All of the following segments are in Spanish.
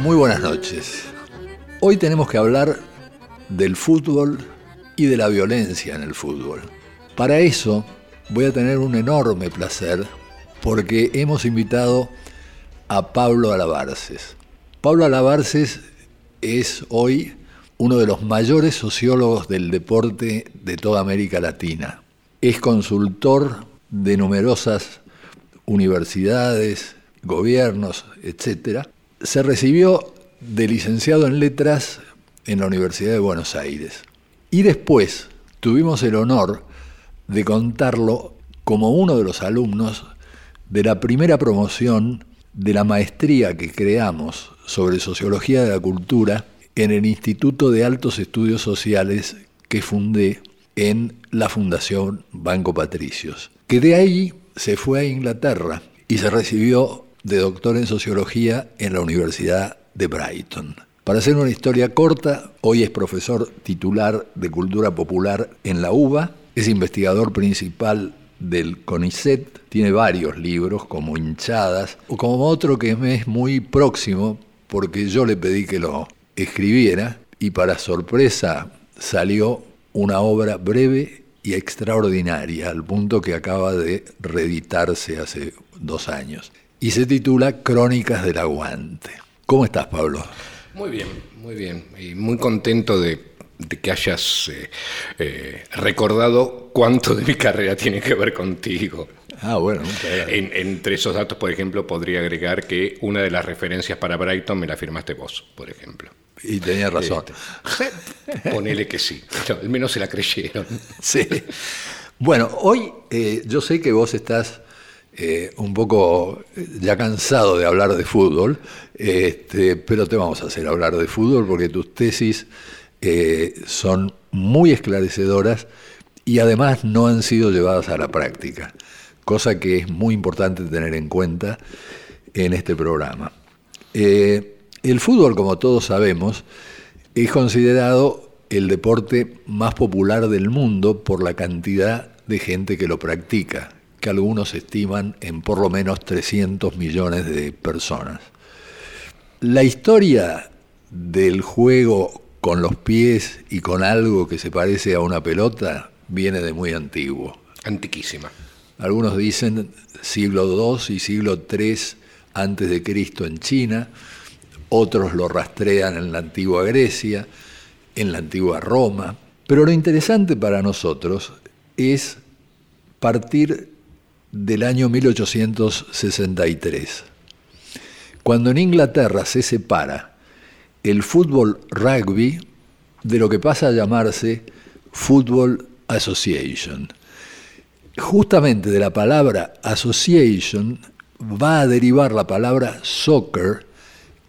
Muy buenas noches. Hoy tenemos que hablar del fútbol y de la violencia en el fútbol. Para eso voy a tener un enorme placer porque hemos invitado a Pablo Alabarces. Pablo Alabarces es hoy uno de los mayores sociólogos del deporte de toda América Latina. Es consultor de numerosas universidades, gobiernos, etc. Se recibió de licenciado en letras en la Universidad de Buenos Aires. Y después tuvimos el honor de contarlo como uno de los alumnos de la primera promoción de la maestría que creamos sobre sociología de la cultura en el Instituto de Altos Estudios Sociales que fundé en la Fundación Banco Patricios, que de ahí se fue a Inglaterra y se recibió de doctor en sociología en la Universidad de Brighton. Para hacer una historia corta, hoy es profesor titular de Cultura Popular en la UBA, es investigador principal del CONICET, tiene varios libros como Hinchadas, o como otro que me es muy próximo, porque yo le pedí que lo escribiera, y para sorpresa salió una obra breve y extraordinaria, al punto que acaba de reeditarse hace dos años, y se titula Crónicas del Aguante. ¿Cómo estás, Pablo? Muy bien, muy bien, y muy contento de de que hayas eh, eh, recordado cuánto de mi carrera tiene que ver contigo. Ah, bueno. En, entre esos datos, por ejemplo, podría agregar que una de las referencias para Brighton me la firmaste vos, por ejemplo. Y tenía razón. Este, ponele que sí, al menos se la creyeron. Sí. Bueno, hoy eh, yo sé que vos estás un poco ya cansado de hablar de fútbol, este, pero te vamos a hacer hablar de fútbol porque tus tesis eh, son muy esclarecedoras y además no han sido llevadas a la práctica, cosa que es muy importante tener en cuenta en este programa. Eh, el fútbol, como todos sabemos, es considerado el deporte más popular del mundo por la cantidad de gente que lo practica, que algunos estiman en por lo menos 300 millones de personas. La historia del juego con los pies y con algo que se parece a una pelota viene de muy antiguo. Antiquísima. Algunos dicen siglo II y siglo III antes de Cristo en China, otros lo rastrean en la antigua Grecia, en la antigua Roma, pero lo interesante para nosotros es partir del año 1863, cuando en Inglaterra se separa el fútbol rugby de lo que pasa a llamarse Football Association. Justamente de la palabra association va a derivar la palabra soccer,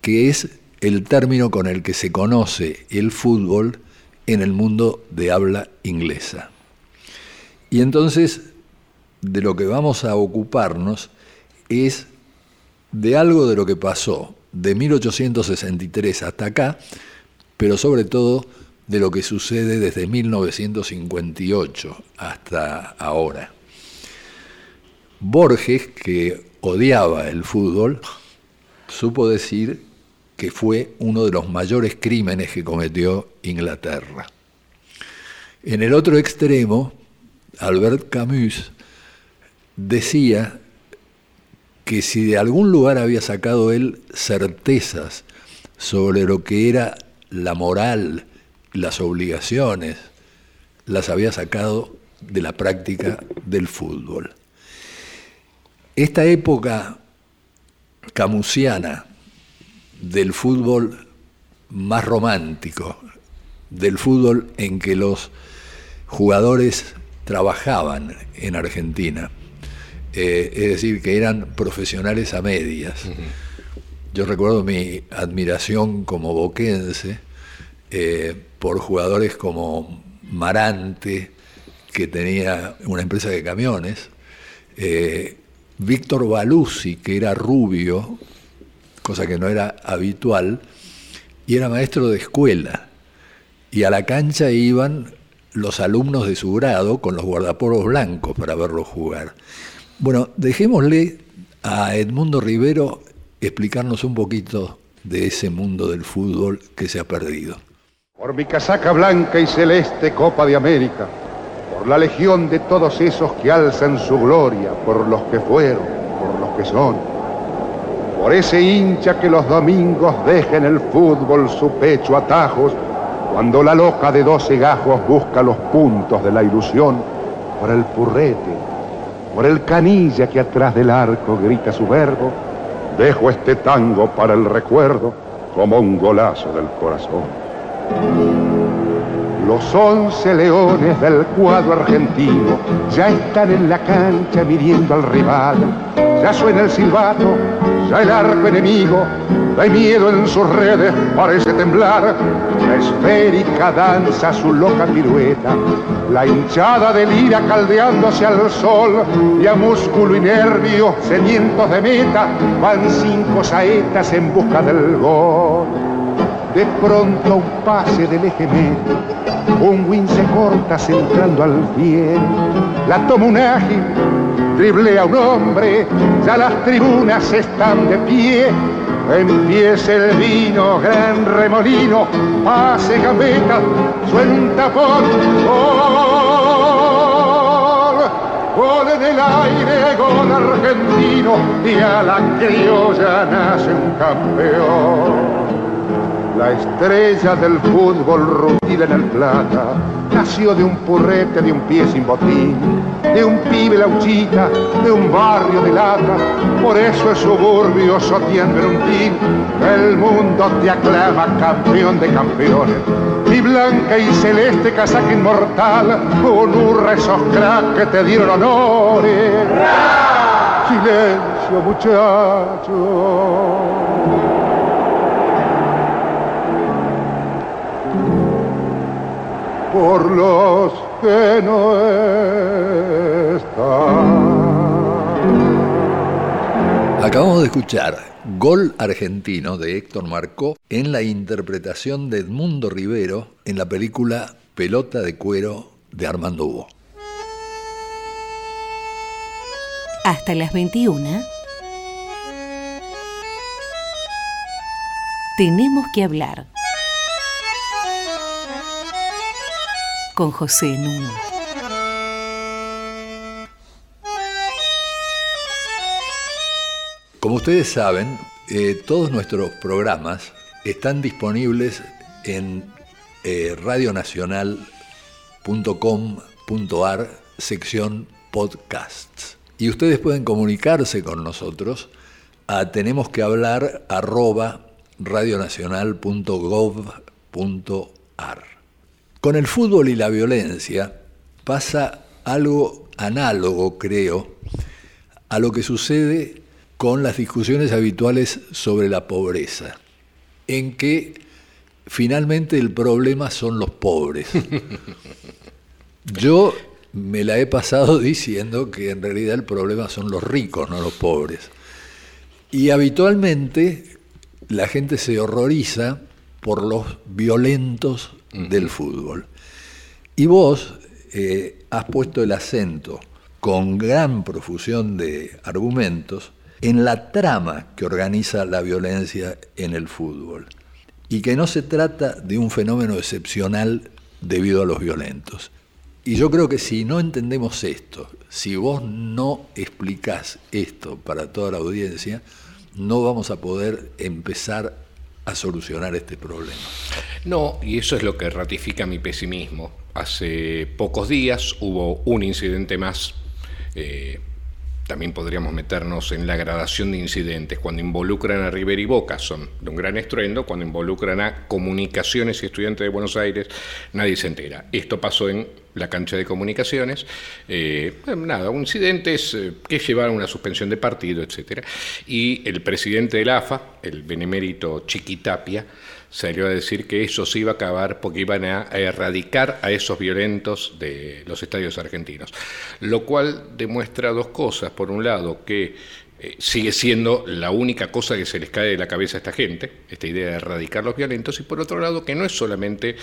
que es el término con el que se conoce el fútbol en el mundo de habla inglesa. Y entonces de lo que vamos a ocuparnos es de algo de lo que pasó de 1863 hasta acá, pero sobre todo de lo que sucede desde 1958 hasta ahora. Borges, que odiaba el fútbol, supo decir que fue uno de los mayores crímenes que cometió Inglaterra. En el otro extremo, Albert Camus decía que si de algún lugar había sacado él certezas sobre lo que era la moral, las obligaciones, las había sacado de la práctica del fútbol. Esta época camusiana del fútbol más romántico, del fútbol en que los jugadores trabajaban en Argentina, eh, es decir, que eran profesionales a medias. Yo recuerdo mi admiración como boquense eh, por jugadores como Marante, que tenía una empresa de camiones, eh, Víctor Baluzzi, que era rubio, cosa que no era habitual, y era maestro de escuela. Y a la cancha iban los alumnos de su grado con los guardaporos blancos para verlo jugar. Bueno, dejémosle a Edmundo Rivero explicarnos un poquito de ese mundo del fútbol que se ha perdido. Por mi casaca blanca y celeste Copa de América, por la legión de todos esos que alzan su gloria, por los que fueron, por los que son, por ese hincha que los domingos deja en el fútbol su pecho atajos, cuando la loca de doce gajos busca los puntos de la ilusión, por el purrete, por el canilla que atrás del arco grita su verbo, dejo este tango para el recuerdo como un golazo del corazón. Los once leones del cuadro argentino ya están en la cancha midiendo al rival. Ya suena el silbato, ya el arco enemigo de miedo en sus redes parece temblar. La esférica danza su loca pirueta, la hinchada delira caldeándose al sol y a músculo y nervio sedientos de meta van cinco saetas en busca del gol. De pronto un pase del eje un win se corta centrando al pie, la toma un ágil, driblea un hombre, ya las tribunas están de pie, Empieza el vino, gran remolino, pase gambeta, suena un tapón, gol, gol el aire, gol argentino, y a la criolla nace un campeón. La estrella del fútbol rutila en el plata nació de un purrete, de un pie sin botín, de un pibe lauchita, de un barrio de lata. Por eso es suburbio sotiendo en un tin. El mundo te aclama campeón de campeones. Mi blanca y celeste casaca inmortal, honra esos cracks que te dieron honores. Silencio, muchachos. Por los que no están. Acabamos de escuchar Gol Argentino de Héctor Marcó en la interpretación de Edmundo Rivero en la película Pelota de Cuero de Armando Hugo. Hasta las 21. Tenemos que hablar. Con José Nuno. Como ustedes saben, eh, todos nuestros programas están disponibles en eh, radionacional.com.ar, sección podcasts. Y ustedes pueden comunicarse con nosotros a tenemos que hablar arroba radionacional.gov.ar. Con el fútbol y la violencia pasa algo análogo, creo, a lo que sucede con las discusiones habituales sobre la pobreza, en que finalmente el problema son los pobres. Yo me la he pasado diciendo que en realidad el problema son los ricos, no los pobres. Y habitualmente la gente se horroriza por los violentos del fútbol. Y vos eh, has puesto el acento con gran profusión de argumentos en la trama que organiza la violencia en el fútbol y que no se trata de un fenómeno excepcional debido a los violentos. Y yo creo que si no entendemos esto, si vos no explicás esto para toda la audiencia, no vamos a poder empezar a solucionar este problema. No, y eso es lo que ratifica mi pesimismo. Hace pocos días hubo un incidente más. Eh, también podríamos meternos en la gradación de incidentes. Cuando involucran a River y Boca son de un gran estruendo, cuando involucran a comunicaciones y estudiantes de Buenos Aires, nadie se entera. Esto pasó en la cancha de comunicaciones. Eh, nada, incidentes eh, que llevaron a una suspensión de partido, etc. Y el presidente del AFA, el benemérito Chiquitapia, salió a decir que eso se iba a acabar porque iban a erradicar a esos violentos de los estadios argentinos. Lo cual demuestra dos cosas. Por un lado, que eh, sigue siendo la única cosa que se les cae de la cabeza a esta gente, esta idea de erradicar los violentos, y por otro lado, que no es solamente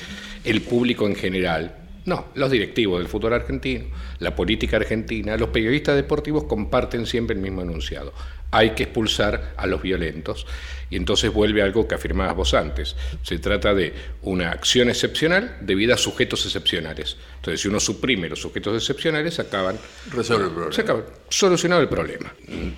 el público en general, no, los directivos del fútbol argentino, la política argentina, los periodistas deportivos comparten siempre el mismo enunciado. Hay que expulsar a los violentos. Y entonces vuelve algo que afirmabas vos antes. Se trata de una acción excepcional debida a sujetos excepcionales. Entonces, si uno suprime los sujetos excepcionales, acaban, Resuelve el problema. se solucionado el problema.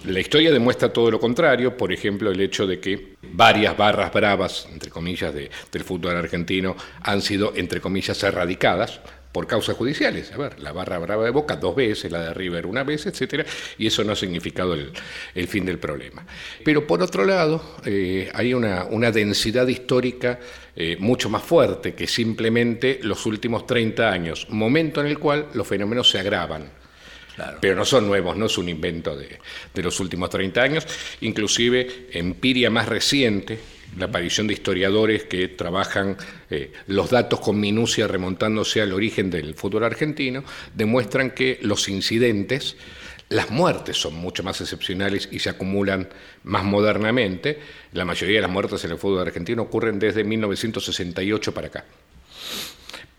La historia demuestra todo lo contrario, por ejemplo, el hecho de que varias barras bravas, entre comillas, de- del fútbol argentino han sido, entre comillas, erradicadas por causas judiciales. A ver, la barra brava de Boca dos veces, la de River una vez, etcétera, y eso no ha significado el, el fin del problema. Pero por otro lado, eh, hay una, una densidad histórica eh, mucho más fuerte que simplemente los últimos 30 años, momento en el cual los fenómenos se agravan. Claro. Pero no son nuevos, no es un invento de, de los últimos 30 años, inclusive empiria más reciente, la aparición de historiadores que trabajan eh, los datos con minucia remontándose al origen del fútbol argentino, demuestran que los incidentes, las muertes son mucho más excepcionales y se acumulan más modernamente. La mayoría de las muertes en el fútbol argentino ocurren desde 1968 para acá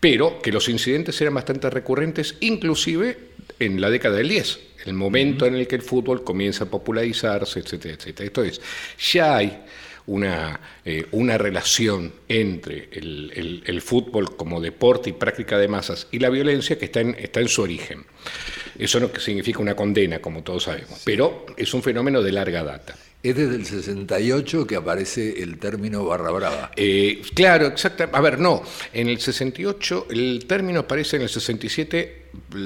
pero que los incidentes eran bastante recurrentes, inclusive en la década del 10, el momento en el que el fútbol comienza a popularizarse, etcétera, etcétera. Entonces, ya hay una, eh, una relación entre el, el- el fútbol como deporte y práctica de masas y la violencia que está en, está en su origen. Eso no significa una condena, como todos sabemos, pero es un fenómeno de larga data. Es desde el 68 que aparece el término barra brava. Eh, claro, exacto. A ver, no. En el 68 el término aparece en el 67,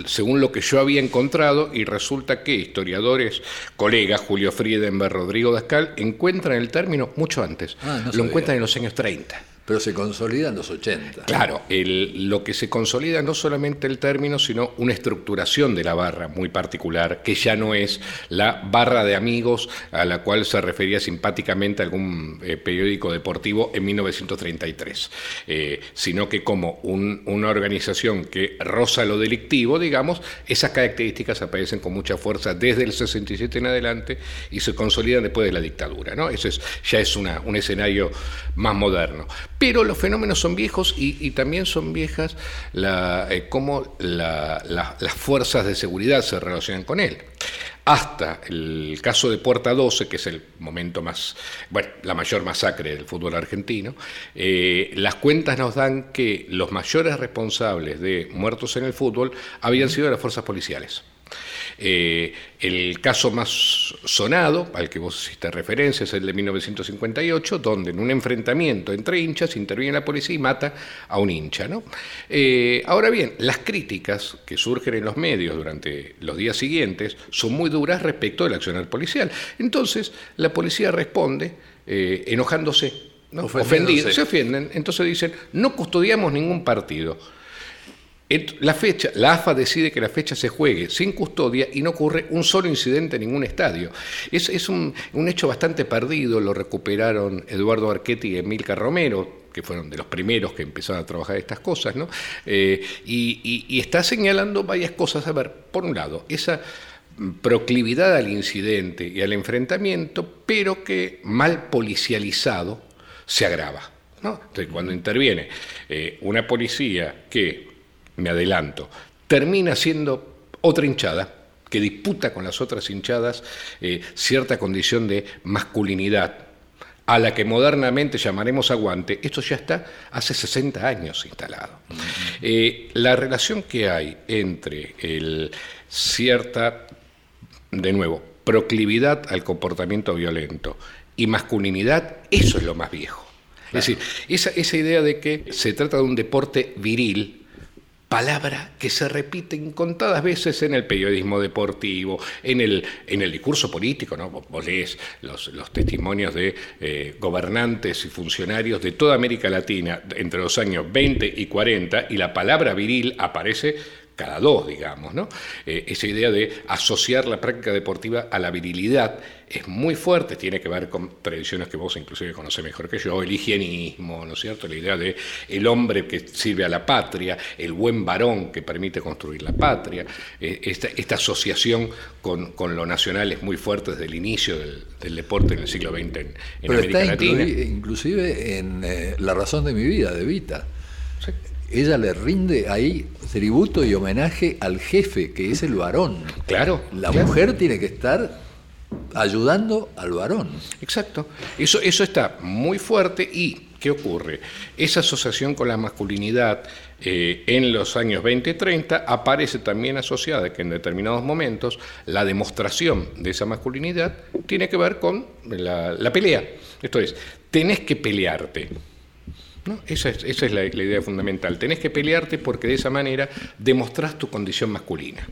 según lo que yo había encontrado, y resulta que historiadores, colegas, Julio Friedenberg, Rodrigo Dascal, encuentran el término mucho antes. Ah, no lo encuentran en los años 30. Pero se consolida en los 80. Claro, el- lo que se consolida no solamente el término, sino una estructuración de la barra muy particular, que ya no es la barra de amigos a la cual se refería simpáticamente algún eh, periódico deportivo en 1933, eh, sino que como un- una organización que roza lo delictivo, digamos, esas características aparecen con mucha fuerza desde el 67 en adelante y se consolidan después de la dictadura. ¿no? Eso es, ya es una- un escenario más moderno. Pero los fenómenos son viejos y, y también son viejas la, eh, cómo la- la- las fuerzas de seguridad se relacionan con él. Hasta el caso de Puerta 12, que es el momento más, bueno, la mayor masacre del fútbol argentino, eh, las cuentas nos dan que los mayores responsables de muertos en el fútbol habían sido las fuerzas policiales. Eh, el caso más sonado, al que vos hiciste referencia, es el de 1958, donde en un enfrentamiento entre hinchas interviene la policía y mata a un hincha. ¿no? Eh, ahora bien, las críticas que surgen en los medios durante los días siguientes son muy duras respecto del accionar policial. Entonces, la policía responde eh, enojándose, ¿no? Ofendidos, se ofienden, entonces dicen, no custodiamos ningún partido. La fecha, la AFA decide que la fecha se juegue sin custodia y no ocurre un solo incidente en ningún estadio. Es, es un, un hecho bastante perdido, lo recuperaron Eduardo Archetti y Emilcar Romero, que fueron de los primeros que empezaron a trabajar estas cosas, ¿no? Eh, y, está señalando varias cosas. A ver, por un lado, esa proclividad al incidente y al enfrentamiento, pero que mal policializado se agrava. ¿no? Entonces, cuando interviene eh, una policía que, me adelanto, termina siendo otra hinchada, que disputa con las otras hinchadas eh, cierta condición de masculinidad, a la que modernamente llamaremos aguante, esto ya está hace 60 años instalado. Eh, la relación que hay entre el cierta de nuevo, proclividad al comportamiento violento y masculinidad, eso es lo más viejo. Es decir, esa, esa idea de que se trata de un deporte viril, palabra que se repite incontadas veces en el periodismo deportivo, en el, en el discurso político, ¿no? Vos, lees los, los testimonios de eh, gobernantes y funcionarios de toda América Latina entre los años 20 y 40 y la palabra viril aparece cada dos, digamos, ¿no? Eh, esa idea de asociar la práctica deportiva a la virilidad es muy fuerte, tiene que ver con tradiciones que vos inclusive conocés mejor que yo, el higienismo, ¿no es cierto? La idea de el hombre que sirve a la patria, el buen varón que permite construir la patria, eh, esta, esta asociación con, con lo nacional es muy fuerte desde el inicio del, del deporte en el siglo XX en, en Pero América está Latina. inclusive en eh, La razón de mi vida, de Vita. Sí. Ella le rinde ahí tributo y homenaje al jefe, que es el varón. Claro. La claro. mujer tiene que estar ayudando al varón. Exacto. Eso, eso está muy fuerte y ¿qué ocurre? Esa asociación con la masculinidad eh, en los años 20 y 30 aparece también asociada que en determinados momentos la demostración de esa masculinidad tiene que ver con la, la pelea. Esto es, tenés que pelearte. ¿No? Esa es, esa es la, la, idea fundamental. Tenés que pelearte porque de esa manera demostrás tu condición masculina.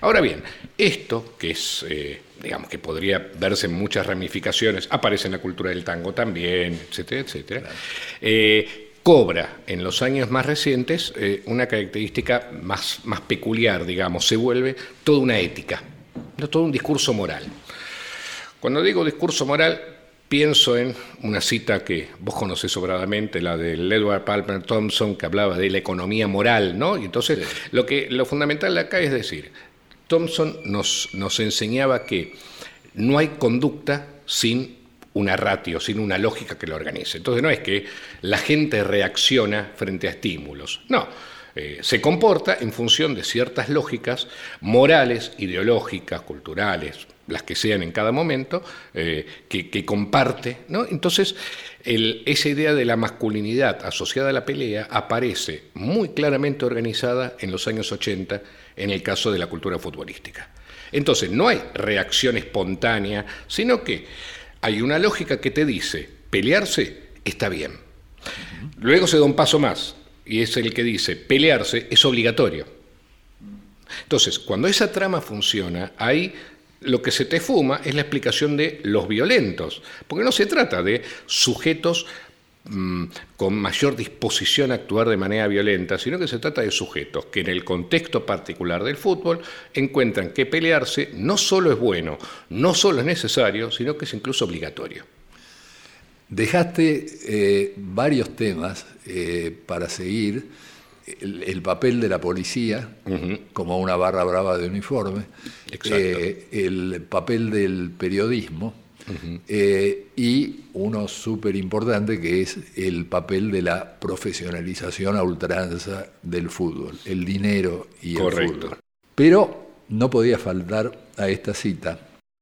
Ahora bien, esto que es, eh, digamos, que podría verse en muchas ramificaciones, aparece en la cultura del tango también, etcétera, etcétera. Claro. Eh, cobra en los años más recientes eh, una característica más, más peculiar, digamos, se vuelve toda una ética, no todo un discurso moral. Cuando digo discurso moral, pienso en una cita que vos conocés sobradamente, la del Edward Palmer Thompson, que hablaba de la economía moral, ¿no? Y entonces sí. lo, que, lo fundamental acá es decir, Thompson nos, nos enseñaba que no hay conducta sin una ratio, sin una lógica que lo organice. Entonces no es que la gente reacciona frente a estímulos, no. Eh, se comporta en función de ciertas lógicas morales, ideológicas, culturales, las que sean en cada momento, eh, que, comparte. ¿no? Entonces, esa idea de la masculinidad asociada a la pelea aparece muy claramente organizada en los años 80 en el caso de la cultura futbolística. Entonces, no hay reacción espontánea, sino que hay una lógica que te dice, pelearse está bien. Luego se da un paso más, y es el que dice, pelearse es obligatorio. Entonces, cuando esa trama funciona, ahí lo que se te fuma es la explicación de los violentos, porque no se trata de sujetos mmm, con mayor disposición a actuar de manera violenta, sino que se trata de sujetos que en el contexto particular del fútbol encuentran que pelearse no solo es bueno, no solo es necesario, sino que es incluso obligatorio. Dejaste eh, varios temas eh, para seguir. El, el, papel de la policía uh -huh. como una barra brava de uniforme, eh, el papel del periodismo uh -huh. y uno súper importante que es el papel de la profesionalización a ultranza del fútbol, el dinero y Correcto. el fútbol. Pero no podía faltar a esta cita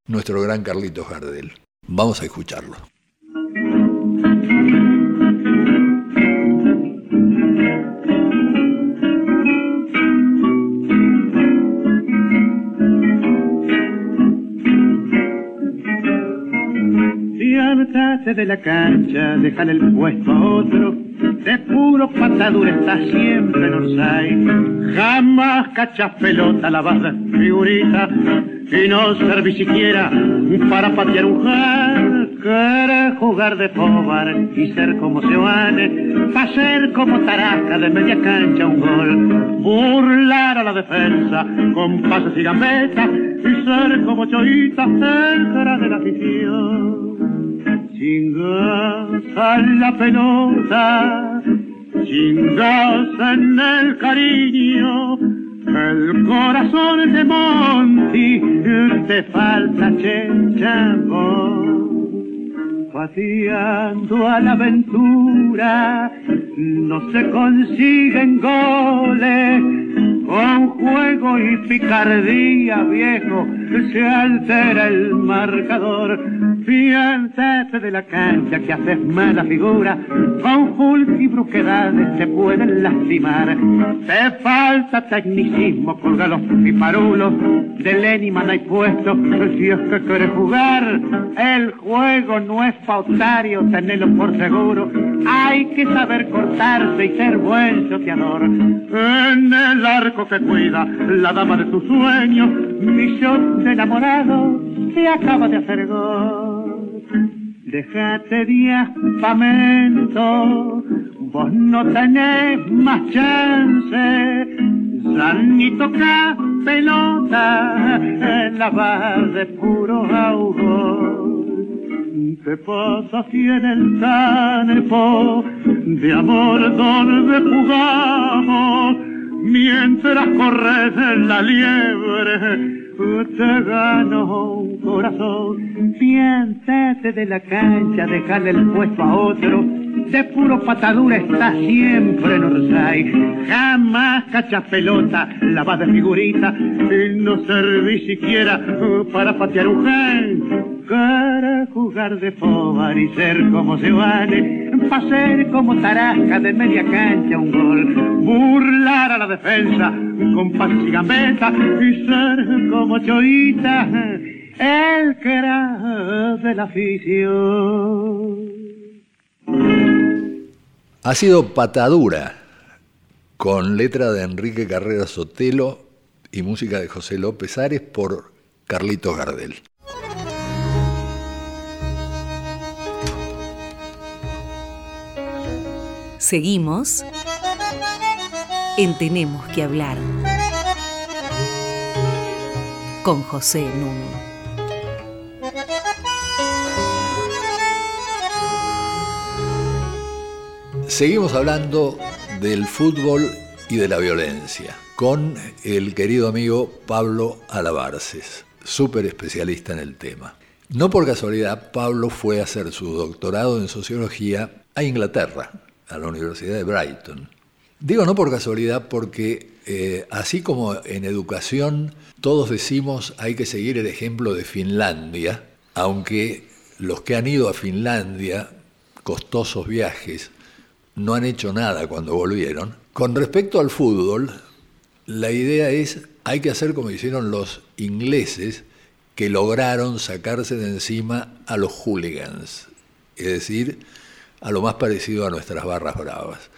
nuestro gran Carlitos Gardel. Vamos a escucharlo. De la cancha, déjale el puesto a otro. De puro patadura está siempre en Orsay. Jamás cachas pelota, la vas de figurita. Y no serví siquiera para patear un jar. Jugar de pobar y ser como Seoane. Pa' ser como Taraca de media cancha un gol. Burlar a la defensa con pases y gambetas. Y ser como Choita, cara de la afición chingas a la pelota, chingas en el cariño, el corazón de Monty, te falta chenchamo. Pateando a la aventura, no se consiguen goles, con juego y picardía, viejo, se altera el marcador. Piénsate de la cancha que haces mala figura, con Hulk y bruquedades te pueden lastimar. Te falta tecnicismo, colga los piparulos, de Lenny hay puesto, si es que quieres jugar. El juego no es pautario, tenelo por seguro. Hay que saber cortarse y ser buen choteador. En el arco que cuida la dama de tus sueños, millón de enamorados se acaba de hacer gol. Déjate de aspamento, vos no tenés más chance. San ni toca pelota la bar de puro ahogo. ¿Qué pasa si en el campo de amor donde jugamos? Mientras corres en la liebre, te gano un corazón. Piénsate de la cancha, dejarle el puesto a otro. De puro patadura está siempre en Orsay. Jamás cachas pelota, la de figurita. Y no serví siquiera para patear un gen Para jugar de fobar y ser como se vale, para ser como Tarasca de media cancha un gol, burlar a la defensa con pases y y ser como Choita, el que era de la afición. Ha sido Patadura, con letra de Enrique Carrera Sotelo y música de José López Ares por Carlitos Gardel. Seguimos en Tenemos que hablar con José Nuno. Seguimos hablando del fútbol y de la violencia con el querido amigo Pablo Alabarces, súper especialista en el tema. No por casualidad, Pablo fue a hacer su doctorado en sociología a Inglaterra, a la Universidad de Brighton. Digo no por casualidad porque eh, así como en educación todos decimos hay que seguir el ejemplo de Finlandia, aunque los que han ido a Finlandia, costosos viajes, no han hecho nada cuando volvieron. Con respecto al fútbol, la idea es, hay que hacer como hicieron los ingleses, que lograron sacarse de encima a los hooligans, es decir, a lo más parecido a nuestras barras bravas.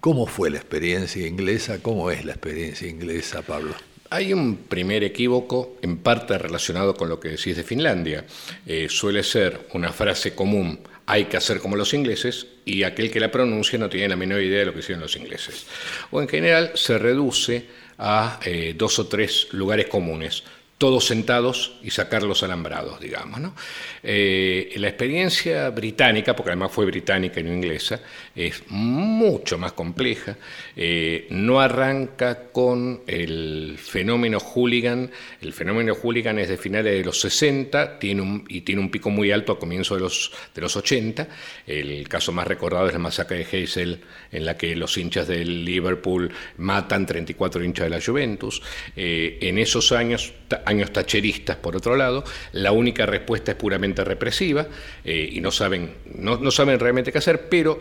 ¿Cómo fue la experiencia inglesa? ¿Cómo es la experiencia inglesa, Pablo? Hay un primer equívoco, en parte relacionado con lo que decís de Finlandia. Eh, suele ser una frase común, hay que hacer como los ingleses, y aquel que la pronuncia no tiene la menor idea de lo que hicieron los ingleses. O en general se reduce a eh, dos o tres lugares comunes todos sentados y sacar los alambrados, digamos. ¿no? Eh, la experiencia británica, porque además fue británica y no inglesa, es mucho más compleja. Eh, no arranca con el fenómeno hooligan. El fenómeno hooligan es de finales de los 60 tiene un, y tiene un pico muy alto a comienzos de los, de los 80. El caso más recordado es la masacre de Heysel, en la que los hinchas del Liverpool matan 34 hinchas de la Juventus. Eh, en esos años años tacheristas, por otro lado, la única respuesta es puramente represiva eh, y no saben, no, saben realmente qué hacer, pero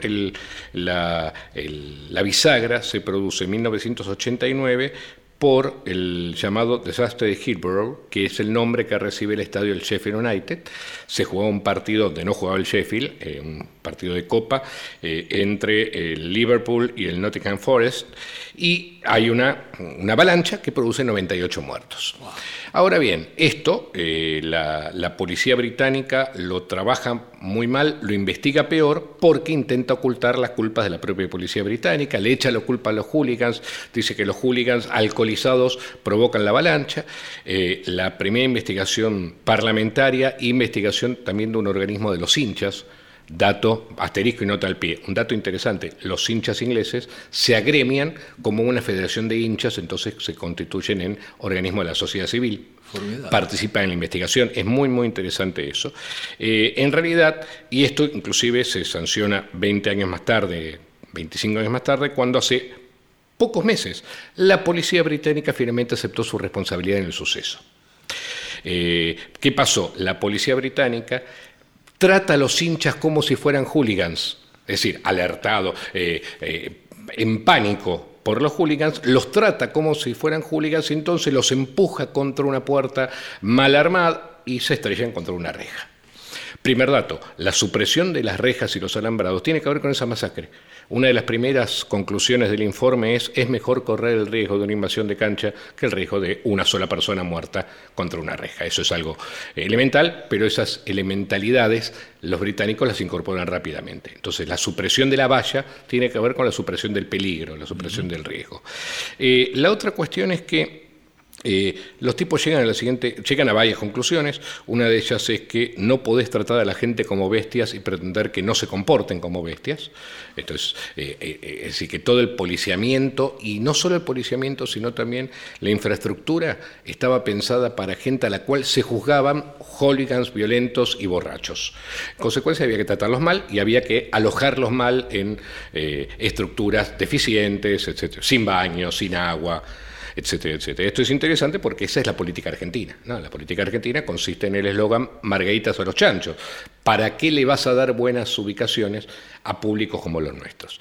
la, la bisagra se produce en 1989 por el llamado desastre de Hillborough, que es el nombre que recibe el estadio del Sheffield United. Se jugó un partido donde no jugaba el Sheffield, eh, partido de copa, eh, entre el Liverpool y el Nottingham Forest, y hay una, una avalancha que produce 98 muertos. Ahora bien, esto eh, la, policía británica lo trabaja muy mal, lo investiga peor porque intenta ocultar las culpas de la propia policía británica, le echa la culpa a los hooligans, dice que los hooligans alcoholizados provocan la avalancha. Eh, la primera investigación parlamentaria, investigación también de un organismo de los hinchas, Dato, asterisco y nota al pie. Un dato interesante, los hinchas ingleses se agremian como una federación de hinchas, entonces se constituyen en organismo de la sociedad civil. Participan en la investigación, es muy muy interesante eso. Eh, en realidad, y esto inclusive se sanciona 20 años más tarde, 25 años más tarde, cuando hace pocos meses la policía británica finalmente aceptó su responsabilidad en el suceso. Eh, ¿Qué pasó? La policía británica trata a los hinchas como si fueran hooligans, es decir, alertado, eh, eh, en pánico por los hooligans, los trata como si fueran hooligans y entonces los empuja contra una puerta mal armada y se estrellan contra una reja. Primer dato, la supresión de las rejas y los alambrados tiene que ver con esa masacre. Una de las primeras conclusiones del informe es es mejor correr el riesgo de una invasión de cancha que el riesgo de una sola persona muerta contra una reja. Eso es algo elemental, pero esas elementalidades los británicos las incorporan rápidamente. Entonces, la supresión de la valla tiene que ver con la supresión del peligro, la supresión del riesgo. Eh, la otra cuestión es que eh, los tipos llegan a la siguiente, llegan a varias conclusiones. Una de ellas es que no podés tratar a la gente como bestias y pretender que no se comporten como bestias. Entonces, eh, eh, es decir, que todo el policiamiento, y no solo el policiamiento, sino también la infraestructura, estaba pensada para gente a la cual se juzgaban hooligans violentos y borrachos. En consecuencia, había que tratarlos mal y había que alojarlos mal en estructuras deficientes, etc., sin baño, sin agua. Etcétera, etcétera. Esto es interesante porque esa es la política argentina. La política argentina consiste en el eslogan Margaritas a los chanchos. ¿Para qué le vas a dar buenas ubicaciones a públicos como los nuestros?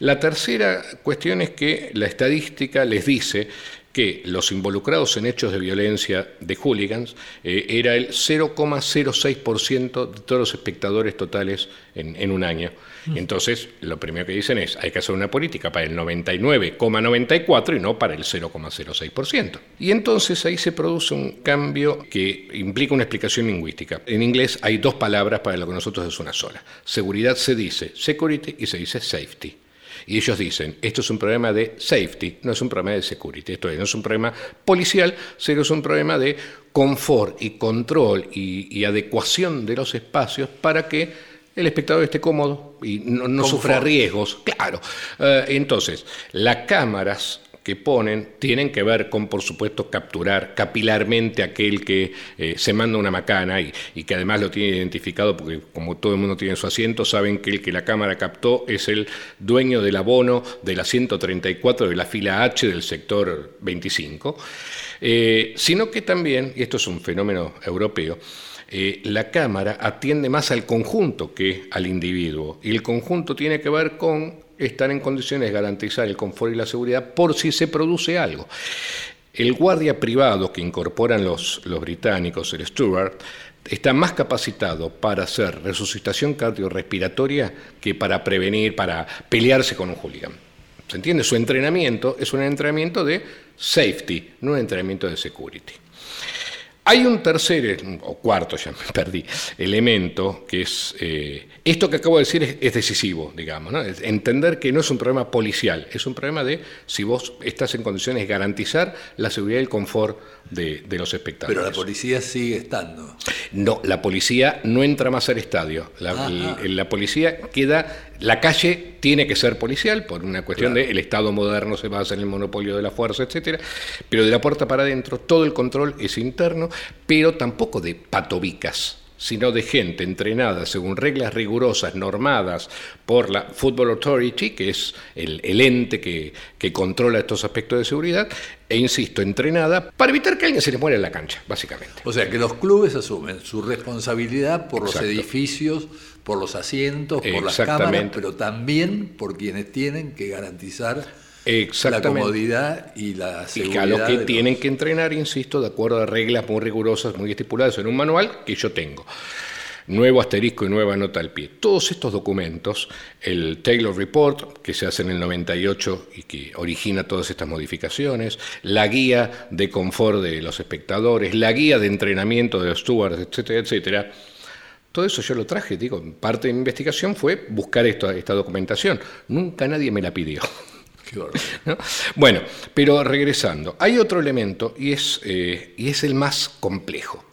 La tercera cuestión es que la estadística les dice que los involucrados en hechos de violencia de hooligans eh, era el 0,06% de todos los espectadores totales en, un año. Mm. Entonces, lo primero que dicen es, hay que hacer una política para el 99,94 y no para el 0,06%. Y entonces ahí se produce un cambio que implica una explicación lingüística. En inglés hay dos palabras para lo que nosotros es una sola. Seguridad se dice security y se dice safety. Y ellos dicen, esto es un problema de safety, no es un problema de security, esto no es un problema policial, sino es un problema de confort y control y, adecuación de los espacios para que el espectador esté cómodo y no, sufra riesgos. Claro. Eh, entonces, las cámaras que ponen tienen que ver con, por supuesto, capturar capilarmente aquel que eh, se manda una macana y, que además lo tiene identificado porque como todo el mundo tiene su asiento, saben que el que la cámara captó es el dueño del abono de la 134 de la fila H del sector 25, eh, sino que también, y esto es un fenómeno europeo, eh, la Cámara atiende más al conjunto que al individuo. Y el conjunto tiene que ver con estar en condiciones de garantizar el confort y la seguridad por si se produce algo. El guardia privado que incorporan los, los británicos, el Steward, está más capacitado para hacer resucitación cardiorrespiratoria que para prevenir, para pelearse con un hooligan. ¿Se entiende? Su entrenamiento es un entrenamiento de safety, no un entrenamiento de security. Hay un tercer, o cuarto, ya me perdí, elemento, que es, eh, esto que acabo de decir es, decisivo, digamos, ¿no? entender que no es un problema policial, es un problema de si vos estás en condiciones de garantizar la seguridad y el confort de, los espectadores. Pero la policía sigue estando. No, la policía no entra más al estadio, la, ah, ah. la policía queda la calle tiene que ser policial por una cuestión de el Estado moderno se basa en el monopolio de la fuerza, etcétera, pero de la puerta para adentro todo el control es interno, pero tampoco de patobicas sino de gente entrenada según reglas rigurosas, normadas por la Football Authority, que es el, ente que, controla estos aspectos de seguridad, e insisto, entrenada para evitar que alguien se le muera en la cancha, básicamente. O sea, que los clubes asumen su responsabilidad por los edificios, por los asientos, por las cámaras, pero también por quienes tienen que garantizar la comodidad y la seguridad. Y a lo que tienen que entrenar, insisto, de acuerdo a reglas muy rigurosas, muy estipuladas en un manual que yo tengo. Nuevo asterisco y nueva nota al pie. Todos estos documentos, el Taylor Report, que se hace en el 98 y que origina todas estas modificaciones, la guía de confort de los espectadores, la guía de entrenamiento de los stewards, etcétera, etcétera, todo eso yo lo traje, digo, parte de mi investigación fue buscar esta documentación. Nunca nadie me la pidió. Bueno, pero regresando, hay otro elemento y es, eh, y es el más complejo.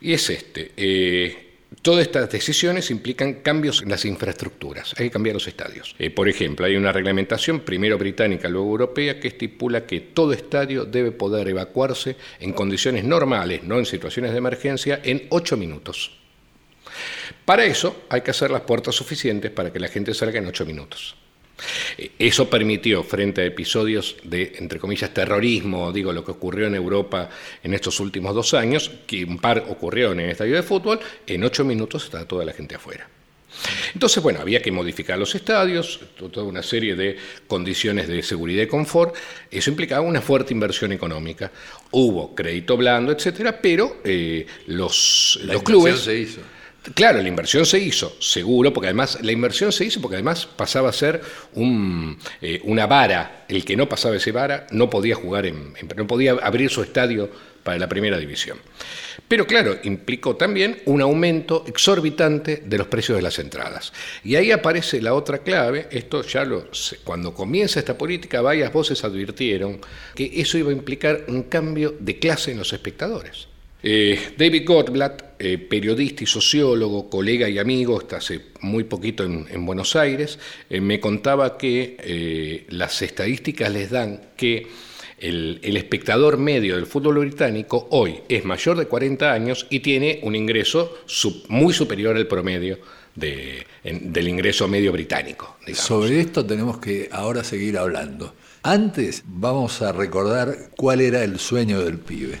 Y es este. Eh, todas estas decisiones implican cambios en las infraestructuras, hay que cambiar los estadios. Eh, por ejemplo, hay una reglamentación, primero británica, luego europea, que estipula que todo estadio debe poder evacuarse en condiciones normales, no en situaciones de emergencia, en ocho minutos. Para eso hay que hacer las puertas suficientes para que la gente salga en ocho minutos. Eso permitió, frente a episodios de, entre comillas, terrorismo, digo, lo que ocurrió en Europa en estos últimos dos años, que un par ocurrió en el estadio de fútbol, en ocho minutos está toda la gente afuera. Entonces, bueno, había que modificar los estadios, toda una serie de condiciones de seguridad y confort. Eso implicaba una fuerte inversión económica. Hubo crédito blando, etcétera, pero eh, los, los clubes. Se hizo Claro, la inversión se hizo, seguro, porque además la inversión se hizo porque además pasaba a ser eh, una vara. El que no pasaba ese vara no podía jugar en, no podía abrir su estadio para la primera división. Pero claro, implicó también un aumento exorbitante de los precios de las entradas. Y ahí aparece la otra clave, esto ya lo cuando comienza esta política varias voces advirtieron que eso iba a implicar un cambio de clase en los espectadores. Eh, David Goldblatt, eh, periodista y sociólogo, colega y amigo, hasta hace muy poquito en, Buenos Aires, eh, me contaba que las estadísticas les dan que el, espectador medio del fútbol británico hoy es mayor de 40 años y tiene un ingreso muy superior al promedio del ingreso medio británico. Sobre esto tenemos que ahora seguir hablando. Antes vamos a recordar cuál era el sueño del pibe.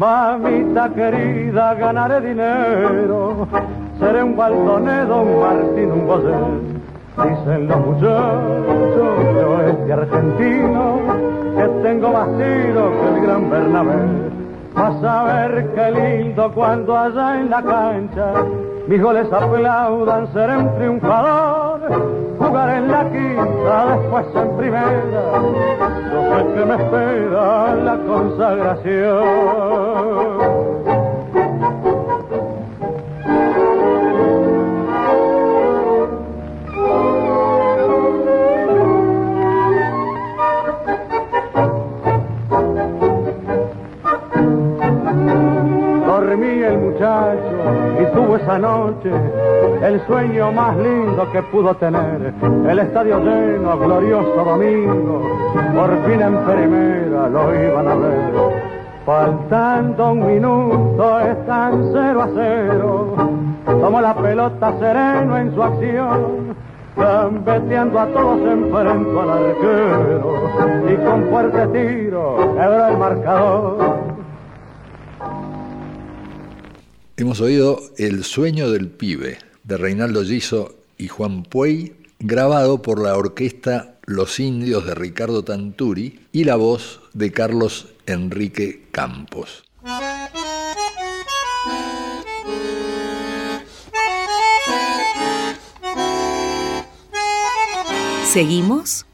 Mamita querida, ganaré dinero. Seré un baldonedo, un Martín, un Bosé Dicen los muchachos de oeste argentino que tengo más tiro que el gran Bernabé. Vas a ver qué lindo cuando allá en la cancha mis goles aplaudan, seré un triunfador. Jugar en la quinta, después en primera. Yo sé que me espera la consagración. Tuvo esa noche el sueño más lindo que pudo tener. El estadio lleno, glorioso domingo, por fin en primera lo iban a ver. Faltando un minuto están cero a cero, como la pelota sereno en su acción. Gambeteando a todos enfrento al arquero y con fuerte tiro quebró el marcador Hemos oído El sueño del pibe de Reinaldo Giso y Juan Puey, grabado por la orquesta Los Indios de Ricardo Tanturi y la voz de Carlos Enrique Campos. Seguimos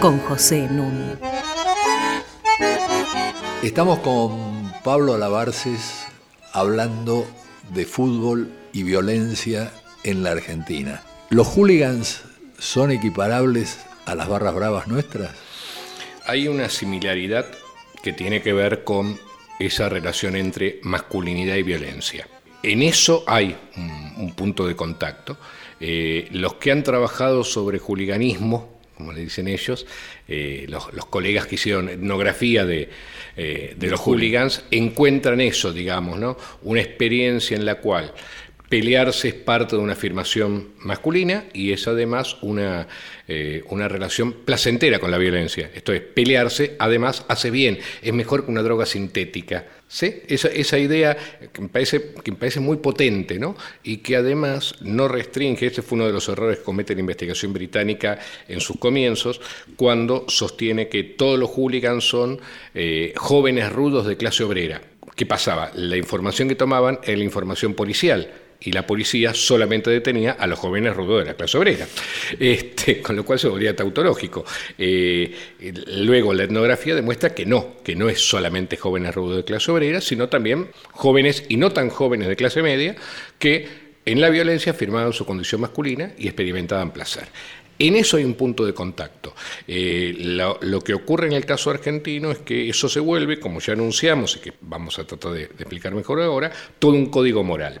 con José Núñez. Estamos con Pablo Lavarces hablando de fútbol y violencia en la Argentina. ¿Los hooligans son equiparables a las barras bravas nuestras? Hay una similaridad que tiene que ver con esa relación entre masculinidad y violencia. En eso hay un, punto de contacto. Eh, los que han trabajado sobre hooliganismo como le dicen ellos, eh, los, colegas que hicieron etnografía de, eh, de los hooligans, encuentran eso, digamos, ¿no? Una experiencia en la cual pelearse es parte de una afirmación masculina y es además una, eh, una relación placentera con la violencia. Esto es, pelearse además hace bien, es mejor que una droga sintética. ¿Sí? Esa, esa idea que me, parece, que me parece muy potente ¿no? y que además no restringe, este fue uno de los errores que comete la investigación británica en sus comienzos, cuando sostiene que todos los hooligans son eh, jóvenes rudos de clase obrera. ¿Qué pasaba? La información que tomaban era la información policial y la policía solamente detenía a los jóvenes rudos de la clase obrera, este, con lo cual se volvía tautológico. Eh, luego la etnografía demuestra que no, que no es solamente jóvenes rudos de clase obrera, sino también jóvenes y no tan jóvenes de clase media que en la violencia afirmaban su condición masculina y experimentaban placer. En eso hay un punto de contacto. Eh, lo, que ocurre en el caso argentino es que eso se vuelve, como ya anunciamos y que vamos a tratar de explicar mejor ahora, todo un código moral.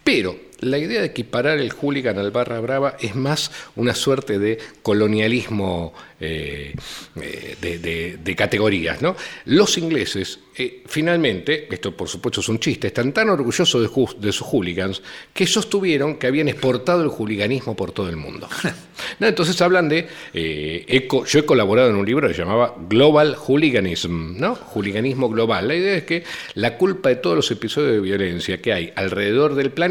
Pero la idea de equiparar el hooligan al barra brava es más una suerte de colonialismo eh, eh, de, categorías. ¿no? Los ingleses, eh, finalmente, esto por supuesto es un chiste, están tan orgullosos de, de, sus hooligans que sostuvieron que habían exportado el hooliganismo por todo el mundo. ¿No? Entonces hablan de, eco, yo he colaborado en un libro que se llamaba Global Hooliganism, ¿no? hooliganismo global. La idea es que la culpa de todos los episodios de violencia que hay alrededor del planeta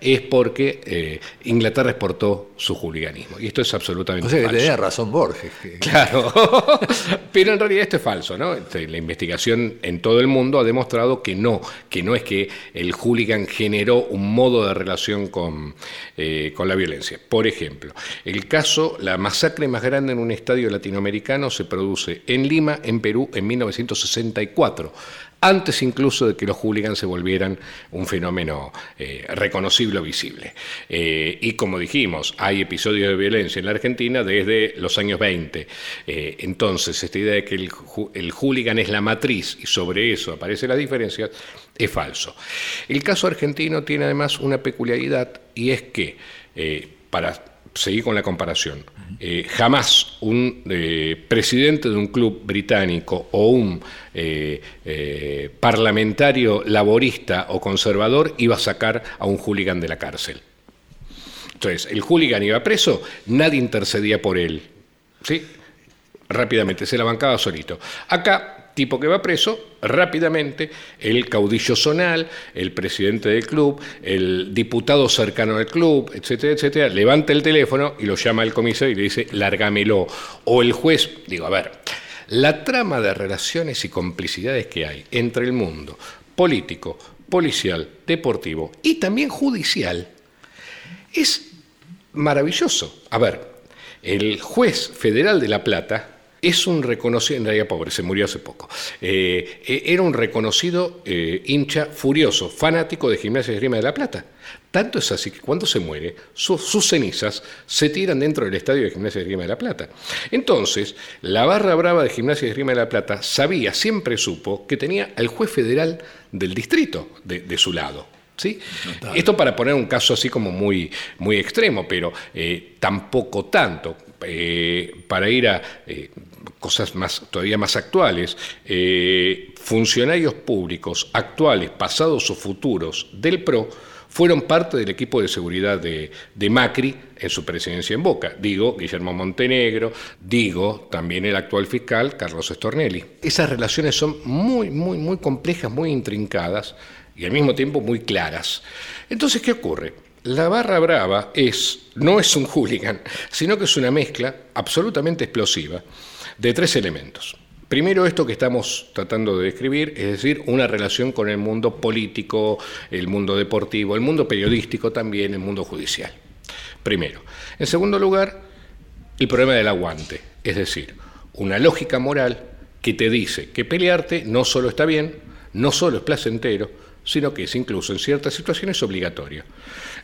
es porque Inglaterra exportó su hooliganismo. Y esto es absolutamente o sea, que tenía razón Borges. Claro, pero en realidad esto es falso, ¿no? Este, la investigación en todo el mundo ha demostrado que no, que no es que el hooligan generó un modo de relación con, eh, con la violencia. Por ejemplo, el caso, la masacre más grande en un estadio latinoamericano se produce en Lima, en Perú, en 1964 antes incluso de que los hooligans se volvieran un fenómeno eh, reconocible o visible. Eh, y como dijimos, hay episodios de violencia en la Argentina desde los años 20. Eh, entonces, esta idea de que el, el, hooligan es la matriz y sobre eso aparecen las diferencias es falso. El caso argentino tiene además una peculiaridad y es que, para seguir con la comparación, eh, jamás un eh, presidente de un club británico o un eh, parlamentario laborista o conservador iba a sacar a un hooligan de la cárcel. Entonces, el hooligan iba preso, nadie intercedía por él. ¿sí? Rápidamente, se la bancaba solito. Acá tipo que va preso, rápidamente el caudillo zonal, el presidente del club, el diputado cercano al club, etcétera, etcétera, levanta el teléfono y lo llama al comisario y le dice, lárgamelo. O el juez, digo, a ver, la trama de relaciones y complicidades que hay entre el mundo político, policial, deportivo y también judicial es maravilloso. A ver, el juez federal de La Plata, es un reconocido, en realidad pobre, se murió hace poco, eh, e, era un reconocido eh, hincha furioso, fanático de Gimnasia y Esgrima de la Plata. Tanto es así que cuando se muere, sus cenizas se tiran dentro del estadio de Gimnasia y Esgrima de la Plata. Entonces, la barra brava de Gimnasia y Esgrima de la Plata sabía, siempre supo, que tenía al juez federal del distrito de, su lado. ¿Sí? Esto para poner un caso así como muy, muy extremo, pero eh, tampoco tanto. para ir a cosas más, todavía más actuales, eh, funcionarios públicos actuales, pasados o futuros del PRO fueron parte del equipo de seguridad de, Macri en su presidencia en Boca. Digo, Guillermo Montenegro, digo, también el actual fiscal Carlos Stornelli. Esas relaciones son muy, muy, muy complejas, muy intrincadas y al mismo tiempo muy claras. Entonces, ¿qué ocurre? La barra brava es, no es un hooligan, sino que es una mezcla absolutamente explosiva de tres elementos. Primero, esto que estamos tratando de describir, es decir, una relación con el mundo político, el mundo deportivo, el mundo periodístico también, el mundo judicial. Primero. En segundo lugar, el problema del aguante, es decir, una lógica moral que te dice que pelearte no solo está bien, no solo es placentero, sino que es incluso en ciertas situaciones obligatorio.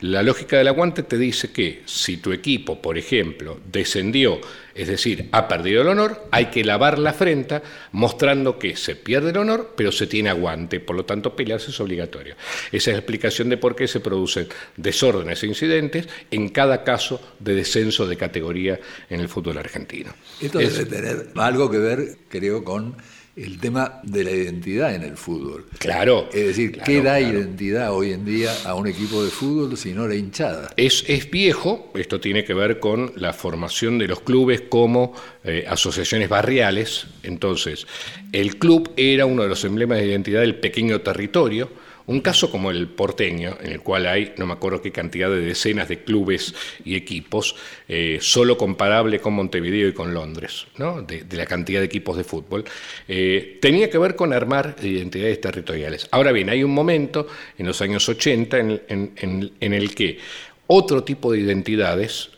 La lógica del aguante te dice que si tu equipo, por ejemplo, descendió, es decir, ha perdido el honor, hay que lavar la frente mostrando que se pierde el honor, pero se tiene aguante, por lo tanto pelearse es obligatorio. Esa es la explicación de por qué se producen desórdenes e incidentes en cada caso de descenso de categoría en el fútbol argentino. Esto debe tener algo que ver, creo, con el tema de la identidad en el fútbol. Claro. Es decir, ¿qué da identidad hoy en día a un equipo de fútbol si no la hinchada? Es, es viejo, esto tiene que ver con la formación de los clubes como eh, asociaciones barriales. Entonces, el club era uno de los emblemas de identidad del pequeño territorio un caso como el porteño, en el cual hay no me acuerdo qué cantidad de decenas de clubes y equipos, eh, solo comparable con Montevideo y con Londres, ¿no? de, la cantidad de equipos de fútbol, eh, tenía que ver con armar identidades territoriales. Ahora bien, hay un momento en los años 80 en, el que otro tipo de identidades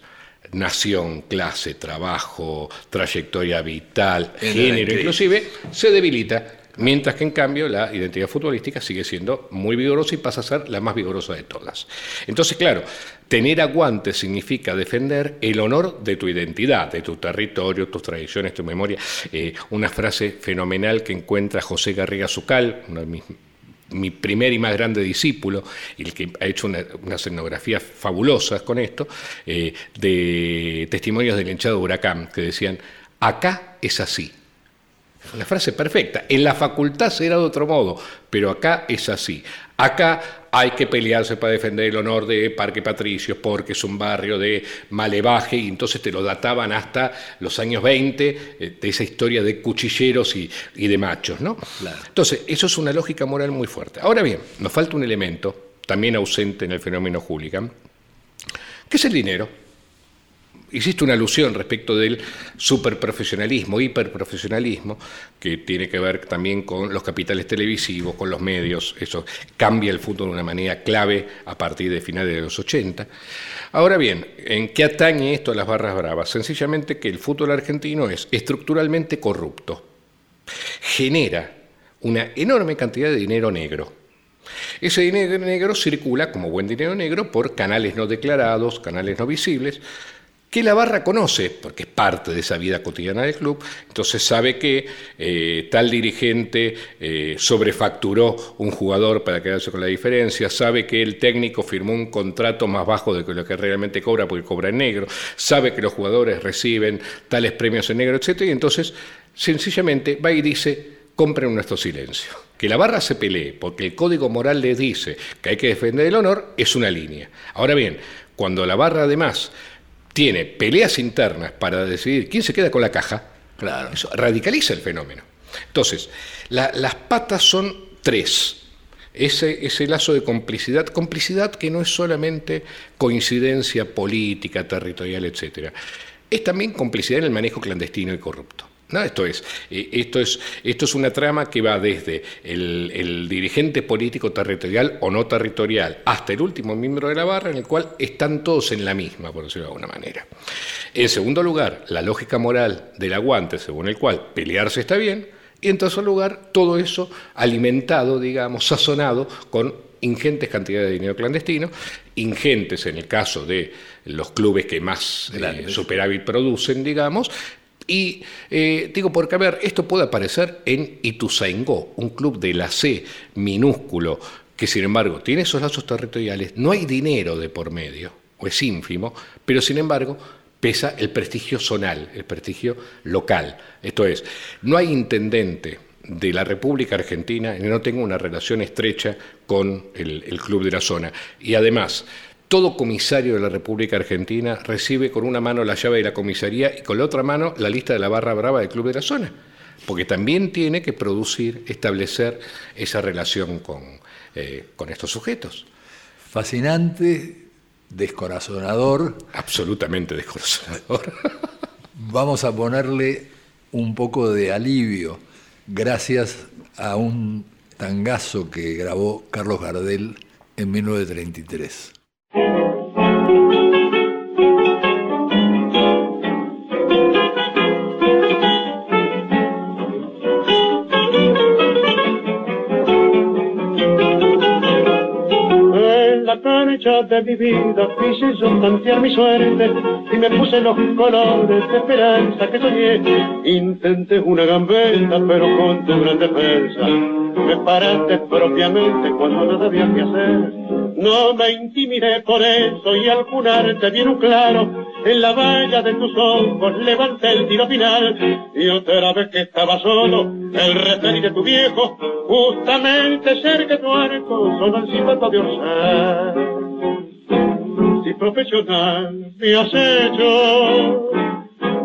nación, clase, trabajo, trayectoria vital, género, inclusive, se debilita Mientras que en cambio la identidad futbolística sigue siendo muy vigorosa y pasa a ser la más vigorosa de todas. Entonces, claro, tener aguante significa defender el honor de tu identidad, de tu territorio, tus tradiciones, tu memoria. Eh, una frase fenomenal que encuentra José Garriga Zucal, uno de mis mi primer y más grande discípulo, el que ha hecho una, unas escenografías fabulosas con esto, eh, de testimonios del hinchado Huracán, que decían, acá es así. Una frase perfecta. En la facultad será de otro modo, pero acá es así. Acá hay que pelearse para defender el honor de Parque Patricios porque es un barrio de malevaje y entonces te lo databan hasta los años 20 eh, de esa historia de cuchilleros y, de machos. ¿no? Entonces, eso es una lógica moral muy fuerte. Ahora bien, nos falta un elemento también ausente en el fenómeno hooligan, que es el dinero hiciste una alusión respecto del superprofesionalismo, hiperprofesionalismo, que tiene que ver también con los capitales televisivos, con los medios, eso cambia el fútbol de una manera clave a partir de finales de los 80. Ahora bien, ¿en qué atañe esto a las barras bravas? Sencillamente que el fútbol argentino es estructuralmente corrupto, genera una enorme cantidad de dinero negro. Ese dinero negro circula como buen dinero negro por canales no declarados, canales no visibles, que la barra conoce, porque es parte de esa vida cotidiana del club, entonces sabe que eh, tal dirigente eh, sobrefacturó un jugador para quedarse con la diferencia, sabe que el técnico firmó un contrato más bajo de lo que realmente cobra porque cobra en negro, sabe que los jugadores reciben tales premios en negro, etc. Y entonces sencillamente va y dice, compren nuestro silencio. Que la barra se pelee porque el código moral le dice que hay que defender el honor es una línea. Ahora bien, cuando la barra además tiene peleas internas para decidir quién se queda con la caja, claro. eso radicaliza el fenómeno. Entonces, las patas son tres. Ese, ese lazo de complicidad, complicidad que no es solamente coincidencia política, territorial, etc. Es también complicidad en el manejo clandestino y corrupto. No, esto es, eh, esto es, esto es una trama que va desde el, dirigente político territorial o no territorial hasta el último miembro de la barra, en el cual están todos en la misma, por decirlo de alguna manera. En segundo lugar, la lógica moral del aguante, según el cual pelearse está bien, y en tercer lugar, todo eso alimentado, digamos, sazonado con ingentes cantidades de dinero clandestino, ingentes en el caso de los clubes que más eh, superávit producen, digamos, y eh, digo, porque a ver, esto puede aparecer en Ituzaingó, un club de la C minúsculo, que sin embargo tiene esos lazos territoriales, no hay dinero de por medio, o es ínfimo, pero sin embargo pesa el prestigio zonal, el prestigio local. Esto es, no hay intendente de la República Argentina que no tenga una relación estrecha con el, el club de la zona. Y además, todo comisario de la República Argentina recibe con una mano la llave de la comisaría y con la otra mano la lista de la barra brava del club de la zona, porque también tiene que producir, establecer esa relación con, eh, con estos sujetos. Fascinante, descorazonador. Absolutamente descorazonador. Vamos a ponerle un poco de alivio gracias a un tangazo que grabó Carlos Gardel en 1933. De mi vida quise yo tantear mi suerte y me puse los colores de esperanza que soñé. Intenté una gambeta, pero con tu gran defensa me paraste propiamente cuando no debía que hacer. No me intimidé por eso y al curarte bien claro, en la valla de tus ojos levanté el tiro final y otra vez que estaba solo, el refén de tu viejo, justamente cerca de tu arco, solo el silbato de orzar si profesional me has hecho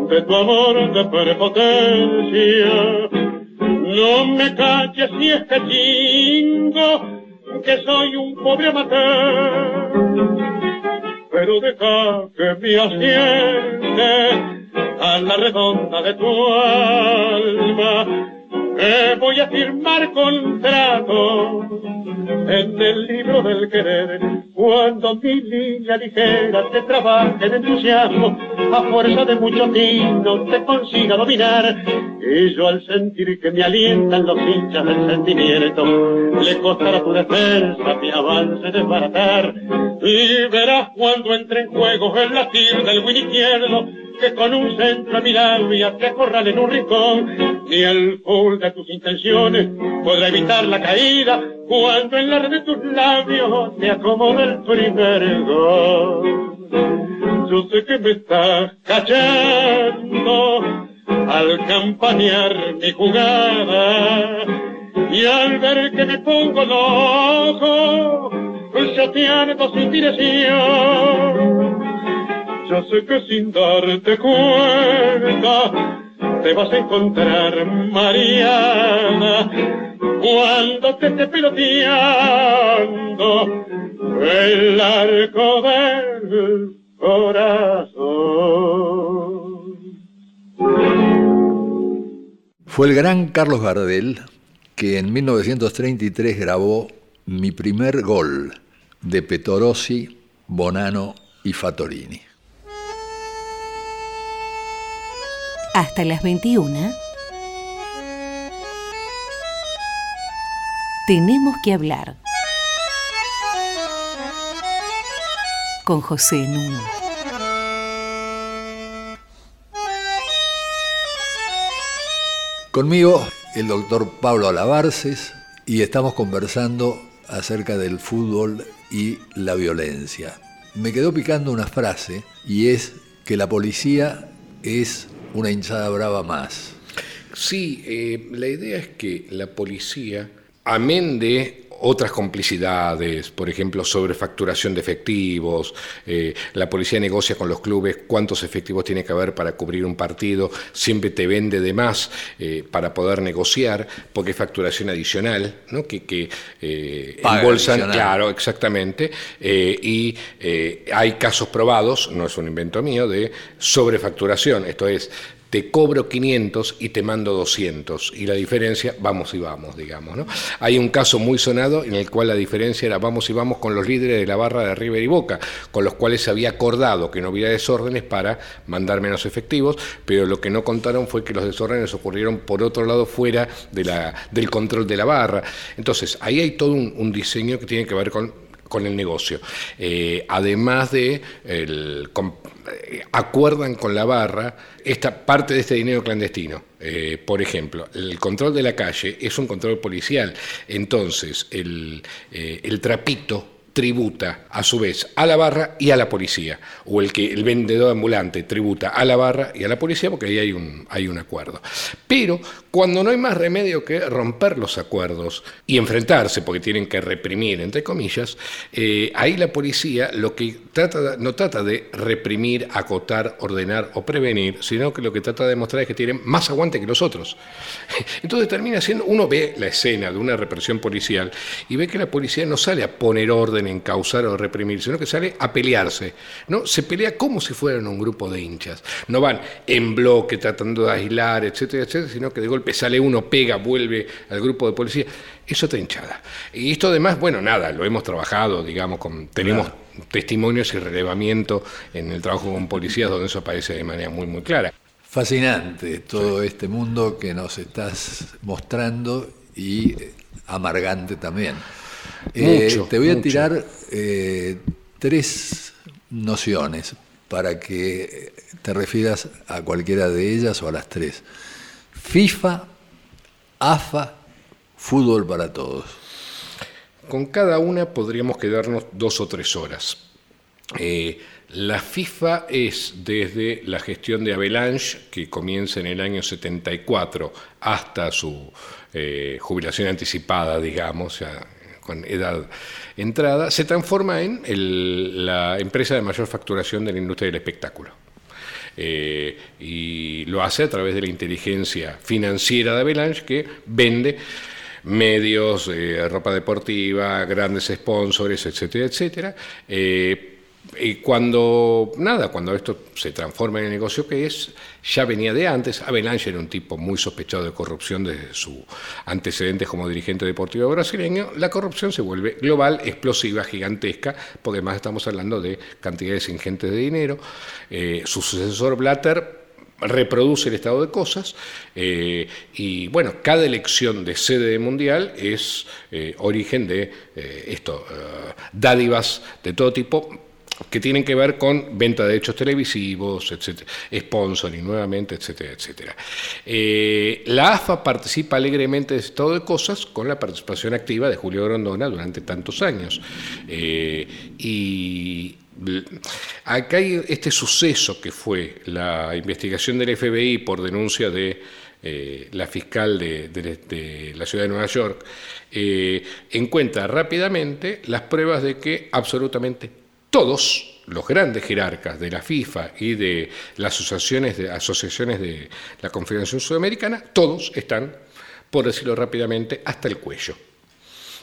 de tu amor de prepotencia. No me calles si es que chingo que soy un pobre amateur, pero deja que me asiente a la redonda de tu alma que voy a firmar contrato. En el libro del querer. Cuando mi línea ligera te trabaje de entusiasmo a fuerza de mucho tino te consiga dominar. Y yo al sentir que me alientan los hinchas del sentimiento le costará tu defensa mi avance desbaratar. Y verás cuando entre en juego el latir del win izquierdo que con un centro a mi labia te acorral en un rincón ni el full de tus intenciones podrá evitar la caída cuando en la red de tus labios te acomode el primer gol. Yo sé que me estás cachando al campanear mi jugada y al ver que me pongo loco, ya ando sin dirección. Yo sé que sin darte cuenta te vas a encontrar Mariana cuando te esté peloteando el arco del corazón. Fue el gran Carlos Gardel que en 1933 grabó Mi primer gol de Petorossi, Bonano y Fatorini. Hasta las 21. Tenemos que hablar con José Nuno. Conmigo el doctor Pablo Alabarces y estamos conversando acerca del fútbol y la violencia. Me quedó picando una frase y es que la policía es una hinchada brava más. Sí, eh, la idea es que la policía, amén de otras complicidades, por ejemplo, sobrefacturación de efectivos, eh, la policía negocia con los clubes cuántos efectivos tiene que haber para cubrir un partido, siempre te vende de más eh, para poder negociar, porque es facturación adicional, ¿no? que, que eh, embolsan, claro, exactamente, y hay casos probados, no es un invento mío, de sobrefacturación, esto es, te cobro 500 y te mando 200. Y la diferencia, vamos y vamos, digamos. ¿no? Hay un caso muy sonado en el cual la diferencia era vamos y vamos con los líderes de la barra de River y Boca, con los cuales se había acordado que no hubiera desórdenes para mandar menos efectivos, pero lo que no contaron fue que los desórdenes ocurrieron por otro lado fuera de la, del control de la barra. Entonces, ahí hay todo un diseño que tiene que ver con con el negocio. Eh, además de eh, acuerdan con la barra esta parte de este dinero clandestino. Eh, por ejemplo, el control de la calle es un control policial. Entonces, el, el trapito tributa a su vez a la barra y a la policía, o el que el vendedor ambulante tributa a la barra y a la policía porque ahí hay un, hay un acuerdo. Pero cuando no hay más remedio que romper los acuerdos y enfrentarse, porque tienen que reprimir, entre comillas, eh, ahí la policía lo que trata, no trata de reprimir, acotar, ordenar o prevenir, sino que lo que trata de demostrar es que tienen más aguante que los otros. Entonces termina siendo, uno ve la escena de una represión policial y ve que la policía no sale a poner orden en encausar o reprimir, sino que sale a pelearse. ¿no? Se pelea como si fueran un grupo de hinchas. No van en bloque tratando de aislar, etcétera, etcétera, sino que de golpe sale uno, pega, vuelve al grupo de policía. Eso está hinchada. Y esto además, bueno, nada, lo hemos trabajado, digamos, con, tenemos testimonios y relevamiento en el trabajo con policías donde eso aparece de manera muy, muy clara. Fascinante todo este mundo que nos estás mostrando y amargante también. Eh, te voy a tirar eh, tres nociones para que te refieras a cualquiera de ellas o a las tres. FIFA, AFA, fútbol para todos. Con cada una podríamos quedarnos dos o tres horas. Eh, la FIFA es desde la gestión de Avalanche, que comienza en el año 74, hasta su jubilación anticipada, digamos, con edad entrada, se transforma en la empresa de mayor facturación de la industria del espectáculo. Eh, y lo hace a través de la inteligencia financiera de Avalanche que vende medios, eh, ropa deportiva, grandes sponsors, etcétera, etcétera. Eh, y cuando, nada, cuando esto se transforma en el negocio que es, ya venía de antes. Avalanche era un tipo muy sospechado de corrupción desde su antecedentes como dirigente deportivo brasileño. La corrupción se vuelve global, explosiva, gigantesca, porque además estamos hablando de cantidades ingentes de dinero. Eh, su sucesor Blatter reproduce el estado de cosas eh, y bueno, cada elección de sede de mundial es eh, origen de esto, dádivas de todo tipo que tienen que ver con venta de derechos televisivos, etcétera, sponsoring nuevamente, etcétera, etcétera. Eh, la AFA participa alegremente de este estado de cosas con la participación activa de Julio Grondona durante tantos años. Eh, y acá hay este suceso que fue la investigación del FBI por denuncia de eh, la fiscal de, la ciudad de Nueva York, encuentra rápidamente las pruebas de que absolutamente todos los grandes jerarcas de la FIFA y de las asociaciones de, asociaciones de la Confederación Sudamericana, todos están, por decirlo rápidamente, hasta el cuello.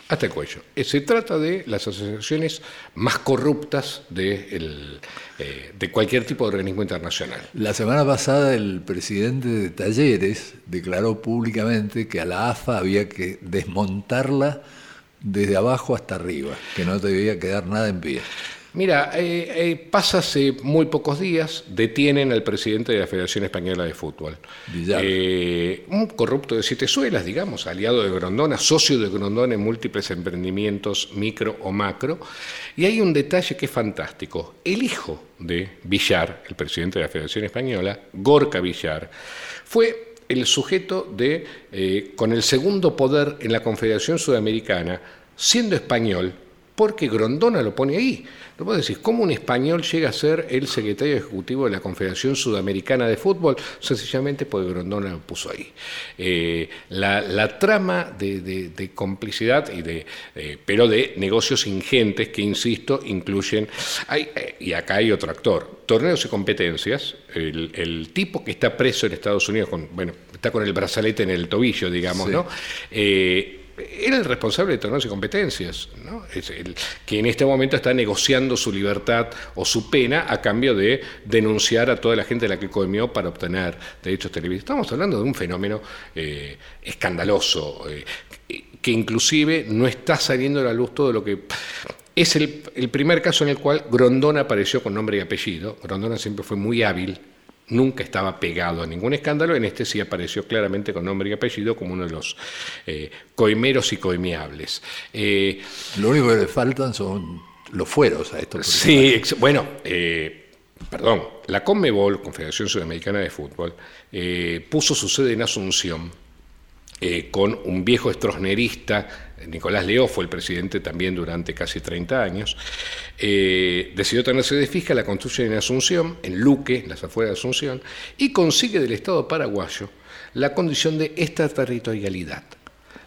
Hasta el cuello. Eh, se trata de las asociaciones más corruptas de, eh, de cualquier tipo de organismo internacional. La semana pasada el presidente de Talleres declaró públicamente que a la AFA había que desmontarla desde abajo hasta arriba, que no debía quedar nada en pie. Mira, eh, eh, pasa hace muy pocos días, detienen al presidente de la Federación Española de Fútbol. Eh, un corrupto de siete suelas, digamos, aliado de Grondona, socio de Grondona en múltiples emprendimientos micro o macro. Y hay un detalle que es fantástico. El hijo de Villar, el presidente de la Federación Española, Gorka Villar, fue el sujeto de, con el segundo poder en la Confederación Sudamericana, siendo español, porque Grondona lo pone ahí. No puedo decir, ¿cómo un español llega a ser el secretario ejecutivo de la Confederación Sudamericana de Fútbol? Sencillamente porque Grondona lo puso ahí. Eh, la, trama de, complicidad, y de, eh, pero de negocios ingentes que, insisto, incluyen... Eh, y acá hay otro actor. Torneos y competencias, el, tipo que está preso en Estados Unidos, con, bueno, está con el brazalete en el tobillo, digamos, ¿no? Era el responsable de torneos y competencias, que en este momento está negociando su libertad o su pena a cambio de denunciar a toda la gente a la que comió para obtener derechos televisivos. Estamos hablando de un fenómeno eh, escandaloso, eh, que inclusive no está saliendo a la luz todo lo que... Es el primer caso en el cual Grondona apareció con nombre y apellido. Grondona siempre fue muy hábil nunca estaba pegado a ningún escándalo, en este sí apareció claramente con nombre y apellido como uno de los eh, coimeros y coimiables. Eh, Lo único que le faltan son los fueros a estos. Sí, bueno, eh, perdón, la Conmebol, Confederación Sudamericana de Fútbol, puso su sede en Asunción con un viejo estrosnerista Nicolás Leó fue el presidente también durante casi 30 años, eh, decidió tenerse de fija, la construye en Asunción, en Luque, en las afueras de Asunción, y consigue del Estado paraguayo la condición de extraterritorialidad.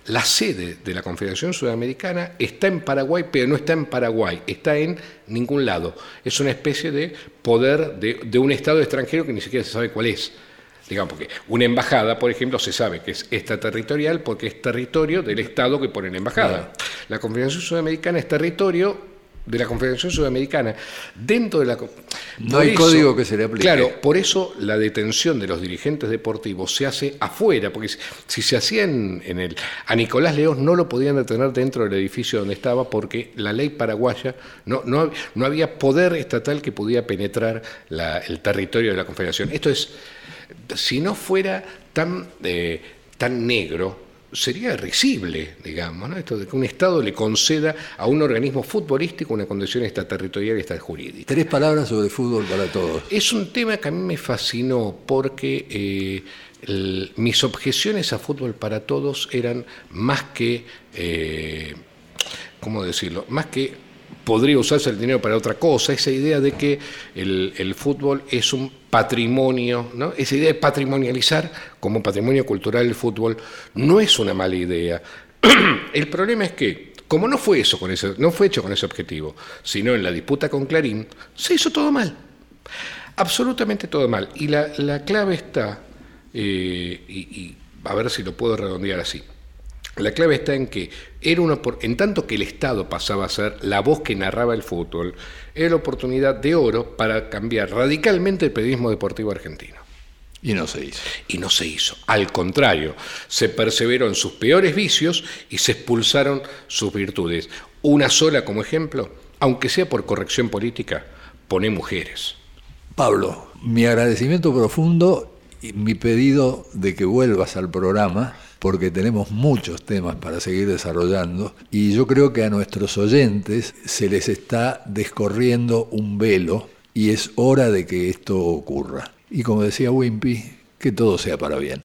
La sede de la Confederación Sudamericana está en Paraguay, pero no está en Paraguay, está en ningún lado. Es una especie de poder de un Estado extranjero que ni siquiera se sabe cuál es. Digamos, porque una embajada, por ejemplo, se sabe que es extraterritorial porque es territorio del Estado que pone la embajada. La Confederación Sudamericana es territorio de la Confederación Sudamericana. Dentro de la. No hay código que se le aplique. Claro, por eso la detención de los dirigentes deportivos se hace afuera, porque si se hacía en, el. A Nicolás León no lo podían detener dentro del edificio donde estaba, porque la ley paraguaya no, no, no había poder estatal que pudiera penetrar el territorio de la Confederación. Esto es si no fuera tan, eh, tan negro, sería risible, digamos, ¿no? esto de que un Estado le conceda a un organismo futbolístico una condición extraterritorial y jurídica. Tres palabras sobre fútbol para todos. Es un tema que a mí me fascinó porque eh, mis objeciones a fútbol para todos eran más que, eh, ¿cómo decirlo? Más que podría usarse el dinero para otra cosa, esa idea de que el, fútbol es un patrimonio, ¿no? esa idea de patrimonializar como patrimonio cultural el fútbol no es una mala idea. el problema es que, como no fue, eso con ese, no fue hecho con ese objetivo, sino en la disputa con Clarín, se hizo todo mal. Absolutamente todo mal. Y la, clave está, eh, y a ver si lo puedo redondear así. La clave está en que era una, en tanto que el Estado pasaba a ser la voz que narraba el fútbol, era la oportunidad de oro para cambiar radicalmente el periodismo deportivo argentino. Y no se hizo. Y no se hizo. Al contrario, se perseveró en sus peores vicios y se expulsaron sus virtudes. Una sola como ejemplo, aunque sea por corrección política, pone mujeres. Pablo, mi agradecimiento profundo y mi pedido de que vuelvas al programa porque tenemos muchos temas para seguir desarrollando y yo creo que a nuestros oyentes se les está descorriendo un velo y es hora de que esto ocurra. Y como decía Wimpy, que todo sea para bien.